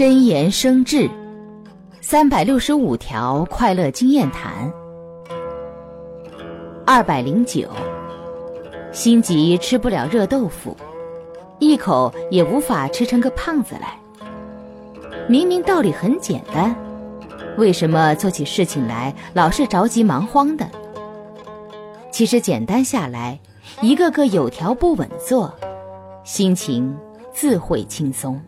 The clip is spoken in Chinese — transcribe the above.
真言生智，三百六十五条快乐经验谈。二百零九，心急吃不了热豆腐，一口也无法吃成个胖子来。明明道理很简单，为什么做起事情来老是着急忙慌的？其实简单下来，一个个有条不紊做，心情自会轻松。